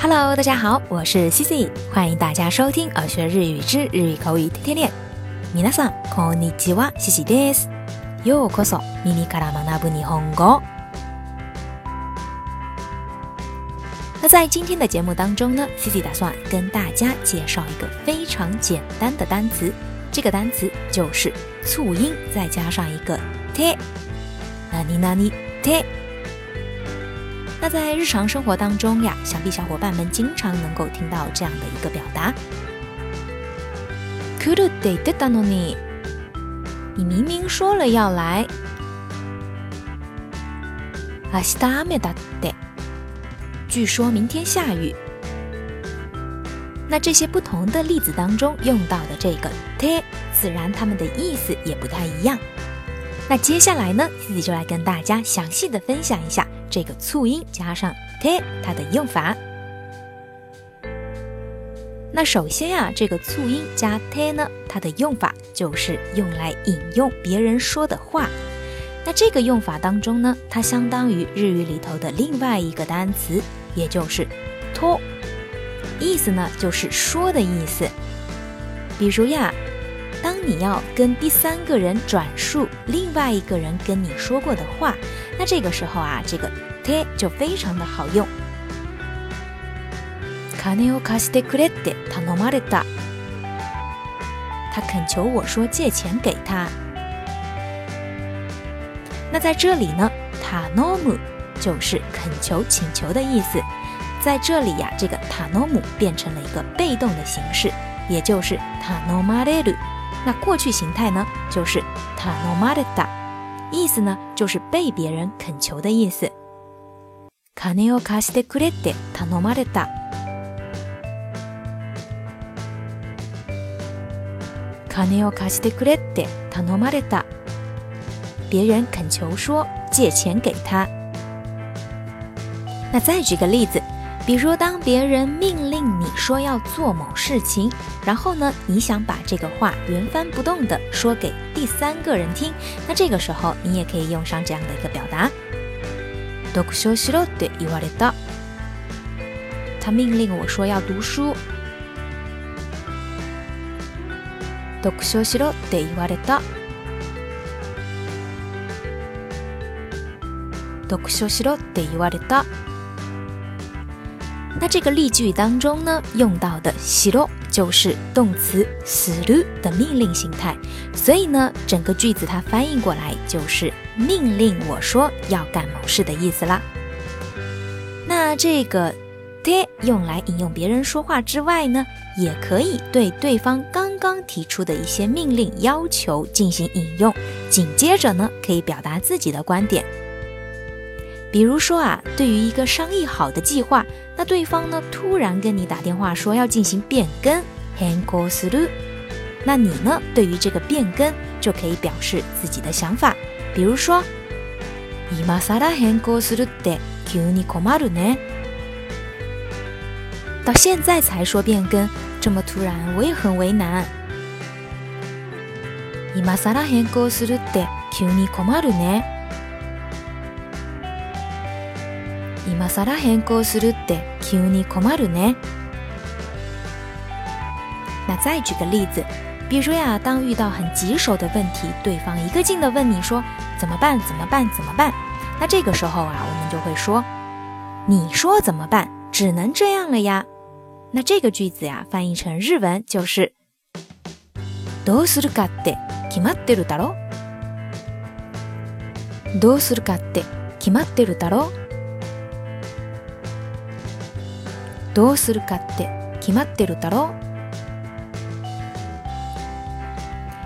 Hello，大家好，我是 Cici，欢迎大家收听《耳学日语之日语口语天天练》。皆さんこんにちは、Cici です。ようこそ耳から学ぶ日本語。那在今天的节目当中呢，Cici 打算跟大家介绍一个非常简单的单词，这个单词就是促音再加上一个 te。那你那你 te。 那在日常生活当中呀，想必小伙伴们经常能够听到这样的一个表达。来るって言ってたのに，你明明说了要来。明日雨だって，据说明天下雨。那这些不同的例子当中用到的这个 te，自然它们的意思也不太一样。那接下来呢，自己就来跟大家详细的分享一下。 这个促音加上 te，它的用法。那首先呀，这个促音加 te 呢，它的用法就是用来引用别人说的话。那这个用法当中呢，它相当于日语里头的另外一个单词，也就是托，意思呢就是说的意思。比如呀，当你要跟第三个人转述另外一个人跟你说过的话。那这个时候啊，这个 te 就非常的好用。金を貸してくれって頼まれた。他恳求我说借钱给他。那在这里呢，頼む就是恳求、请求的意思。在这里呀，这个頼む变成了一个被动的形式，也就是頼まれる。 那过去形态呢，就是頼まれた。意思呢，就是被别人恳求的意思。金を貸してくれって頼まれた。金を貸してくれって頼まれた。别人恳求说借钱给他。那再举个例子。 比如，当别人命令你说要做某事情，然后呢，你想把这个话原翻不动的说给第三个人听，那这个时候你也可以用上这样的一个表达。読書しろって言われた。他命令我说要读书。読書しろって言われた。読書しろって言われた。 那这个例句当中呢，用到的しろ就是动词する的命令形态，所以呢，整个句子它翻译过来就是命令我说要干某事的意思啦。那这个 te 用来引用别人说话之外呢，也可以对对方刚刚提出的一些命令要求进行引用，紧接着呢，可以表达自己的观点。 比如说啊，对于一个商议好的计划，那对方呢突然跟你打电话说要进行变更，hanko suru，那你呢对于这个变更就可以表示自己的想法。比如说，今さら変更するって急に困るね。到现在才说变更，这么突然，我也很为难。今さら変更するって急に困るね。 今更変更するって急に困るね。那再举个例子，比如呀，当遇到很棘手的问题，对方一个劲的问你说怎么办？怎么办？怎么办？那这个时候啊，我们就会说，你说怎么办？只能这样了呀。那这个句子呀，翻译成日文就是どうするかって決まってるだろ。どうするかって決まってるだろ。 どうするかって決まってるだろ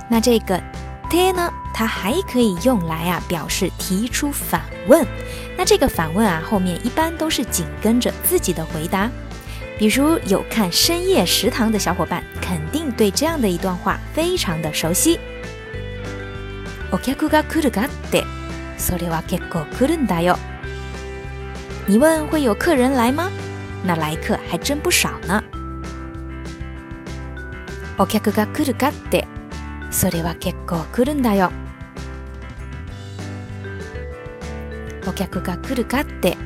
那这个 te 呢，它还可以用来啊表示提出反问。那这个反问啊后面一般都是紧跟着自己的回答。比如有看深夜食堂的小伙伴，肯定对这样的一段话非常的熟悉。お客が来るかって、それは結構来るんだよ。你问会有客人来吗？ 那来客还真不少呢。お客が来るかって、それは結構来るんだよ。お客が来るかって、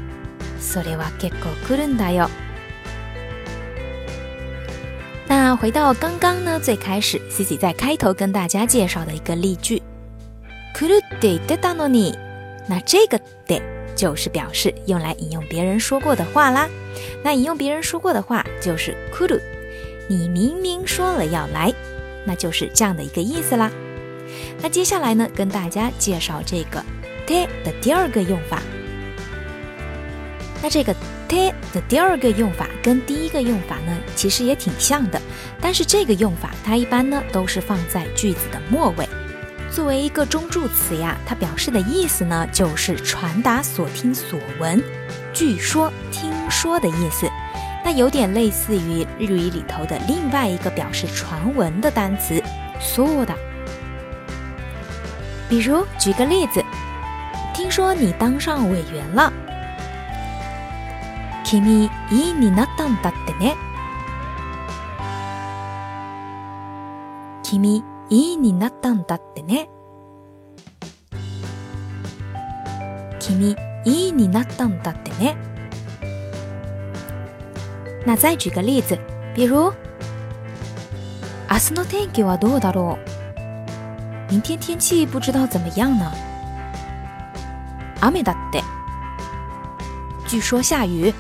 それは結構来るんだよ。 那回到刚刚呢，最开始 C C 在开头跟大家介绍的一个例句，くるって言ってたのに，那这个で 就是表示用来引用别人说过的话啦。那引用别人说过的话就是くる，你明明说了要来，那就是这样的一个意思啦。那接下来呢，跟大家介绍这个て的第二个用法。那这个 te 的第二个用法跟第一个用法呢，其实也挺像的，但是这个用法它一般呢都是放在句子的末尾， 作为一个中助词呀，它表示的意思呢就是传达所听所闻，据说、听说的意思，那有点类似于日语里头的另外一个表示传闻的单词说的。比如举个例子，听说你当上委员了。君いいになったんだってね。君 いいになったんだってね。君いいになったんだってね。那再举个例子，比如，明日の天気はどうだろう？明天天气不知道怎么样呢？雨だって。据说下雨。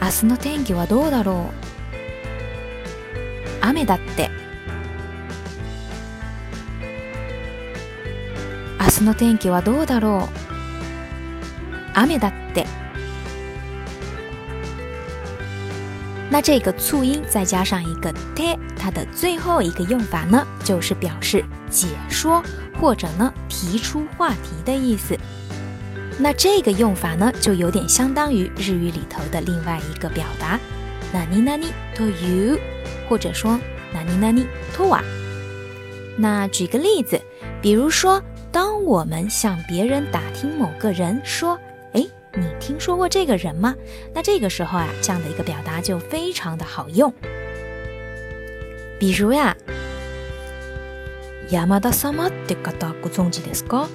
明日の天気はどうだろう雨だって明日の天気はどうだろう雨だって那这个促音再加上一个 te，它的最后一个用法呢，就是表示解说或者呢提出话题的意思。那这个用法呢，就有点相当于日语里头的另外一个表达，那尼那尼托 you， 或者说那尼那尼托瓦。那举个例子，比如说，当我们向别人打听某个人，说，哎，你听说过这个人吗？那这个时候啊，这样的一个表达就非常的好用。比如呀，山田様って方ご存知ですか？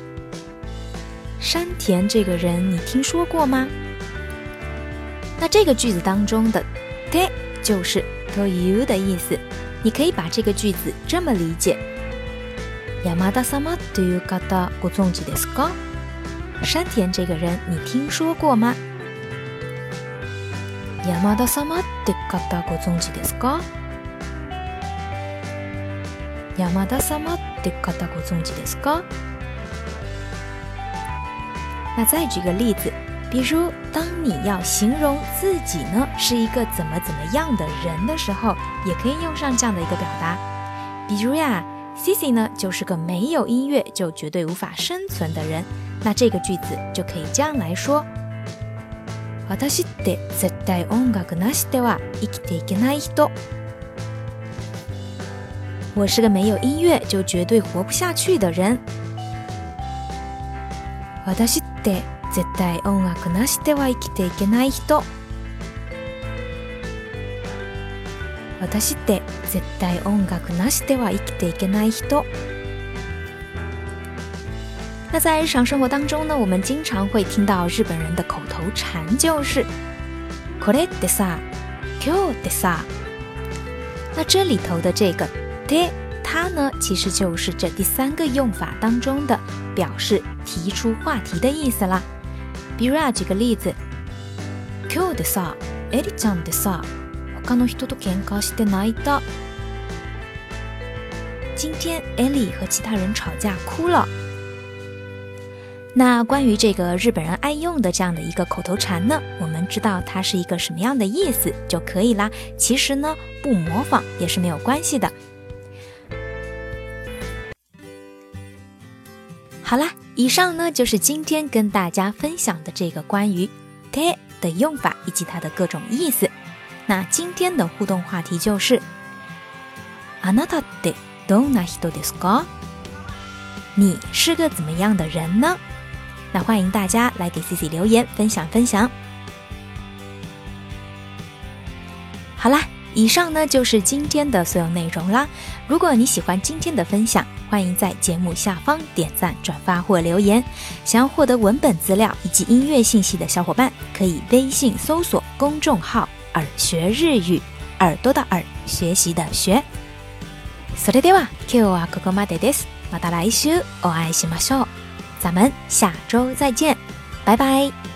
山田这个人你听说过吗？那这个句子当中的 te 就是 to you 的意思，你可以把这个句子这么理解：山田様という方ご存知ですか？山田这个人你听说过吗？山田様って方ご存知ですか？山田様って方ご存知ですか？那再举个例子， 比如当你要形容自己呢是一个怎么怎么样的人的时候，也可以用上这样的一个表达。比如呀，Cici 呢就是个没有音乐就绝对无法生存的人。那这个句子就可以这样来说：私って絶対音楽なしでは生きていけない人。我是个没有音乐就绝对活不下去的人。私って 絶対音楽なしでは生きていけない人私って絶対音楽なしでは生きていけない人那在日常生活当中呢，我们经常会听到日本人的口头禅，就是“これってさ、今日ってさ”。那这里头的这个“で”。它呢，其实就是这第三个用法当中的表示提出话题的意思啦。比如啊，举个例子，今日でさ、エリちゃんでさ、他の人と喧嘩して泣いた。今天艾莉和其他人吵架哭了。那关于这个日本人爱用的这样的一个口头禅呢，我们知道它是一个什么样的意思就可以啦。其实呢，不模仿也是没有关系的。好啦， 以上呢就是今天跟大家分享的这个关于 te 的用法以及它的各种意思。那今天的互动话题就是，あなたってどんな人ですか？你是个怎么样的人呢？那欢迎大家来给自己留言分享分享。好啦。以上呢就是今天的所有内容啦。如果你喜欢今天的分享， 欢迎在节目下方点赞、转发或留言。想要获得文本资料以及音乐信息的小伙伴，可以微信搜索公众号 耳学日语，耳朵的耳，学习的学。それでは今日はここまでです。また来週お会いしましょう。咱们下周再见，拜拜。